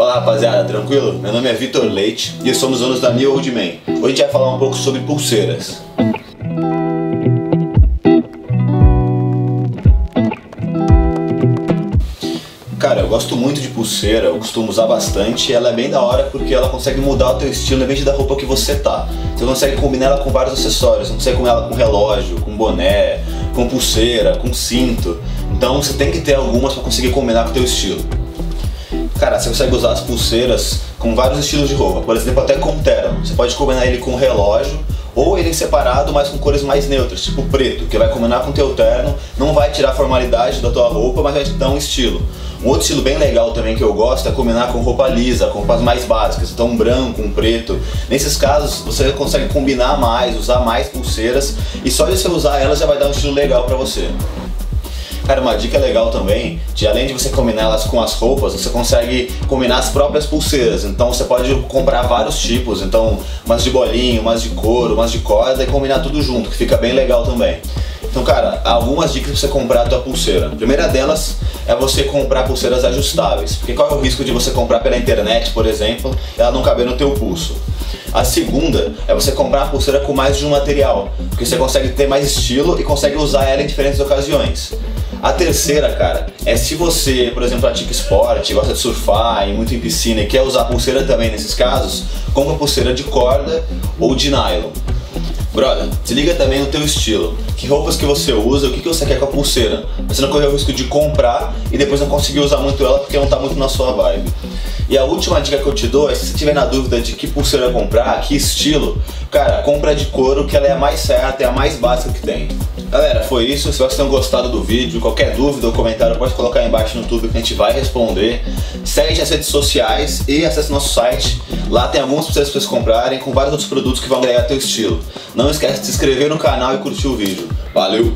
Fala rapaziada, tranquilo? Meu nome é Vitor Leite e somos donos da New Old Man. Hoje a gente vai falar um pouco sobre pulseiras. Cara, eu gosto muito de pulseira, eu costumo usar bastante ela é bem da hora porque ela consegue mudar o teu estilo independente da roupa que você tá. Você consegue combinar ela com vários acessórios, você consegue combinar ela com relógio, com boné, com pulseira, com cinto. Então você tem que ter algumas para conseguir combinar com o teu estilo. Cara, você consegue usar as pulseiras com vários estilos de roupa, por exemplo, até com terno. Você pode combinar ele com relógio ou ele separado, mas com cores mais neutras, tipo preto, que vai combinar com o teu terno, não vai tirar a formalidade da tua roupa, mas vai te dar um estilo. Um outro estilo bem legal também que eu gosto é combinar com roupa lisa, com roupas mais básicas, então um branco, um preto. Nesses casos você consegue combinar mais, usar mais pulseiras e só de você usar elas já vai dar um estilo legal para você. Cara, uma dica legal também, de além de você combinar elas com as roupas, você consegue combinar as próprias pulseiras. Então você pode comprar vários tipos, então umas de bolinho, umas de couro, umas de corda e combinar tudo junto, que fica bem legal também. Então, cara, algumas dicas pra você comprar a tua pulseira. A primeira delas é você comprar pulseiras ajustáveis. Porque qual é o risco de você comprar pela internet, por exemplo, e ela não caber no teu pulso? A segunda é você comprar uma pulseira com mais de um material, porque você consegue ter mais estilo e consegue usar ela em diferentes ocasiões. A terceira, cara, é se você, por exemplo, pratica esporte, gosta de surfar e muito em piscina e quer usar pulseira também nesses casos, compra pulseira de corda ou de nylon. Brother, se liga também no teu estilo. Que roupas que você usa, o que, que você quer com a pulseira. Você não correr o risco de comprar e depois não conseguir usar muito ela porque não tá muito na sua vibe. E a última dica que eu te dou é se você tiver na dúvida de que pulseira comprar, que estilo, cara, compra de couro que ela é a mais certa, é a mais básica que tem. Galera, foi isso. Espero que vocês tenham gostado do vídeo. Qualquer dúvida ou comentário pode colocar aí embaixo no YouTube que a gente vai responder. Segue nas redes sociais e acesse nosso site. Lá tem pulseiras para vocês comprarem com vários outros produtos que vão agregar teu estilo. Não esquece de se inscrever no canal e curtir o vídeo. Valeu!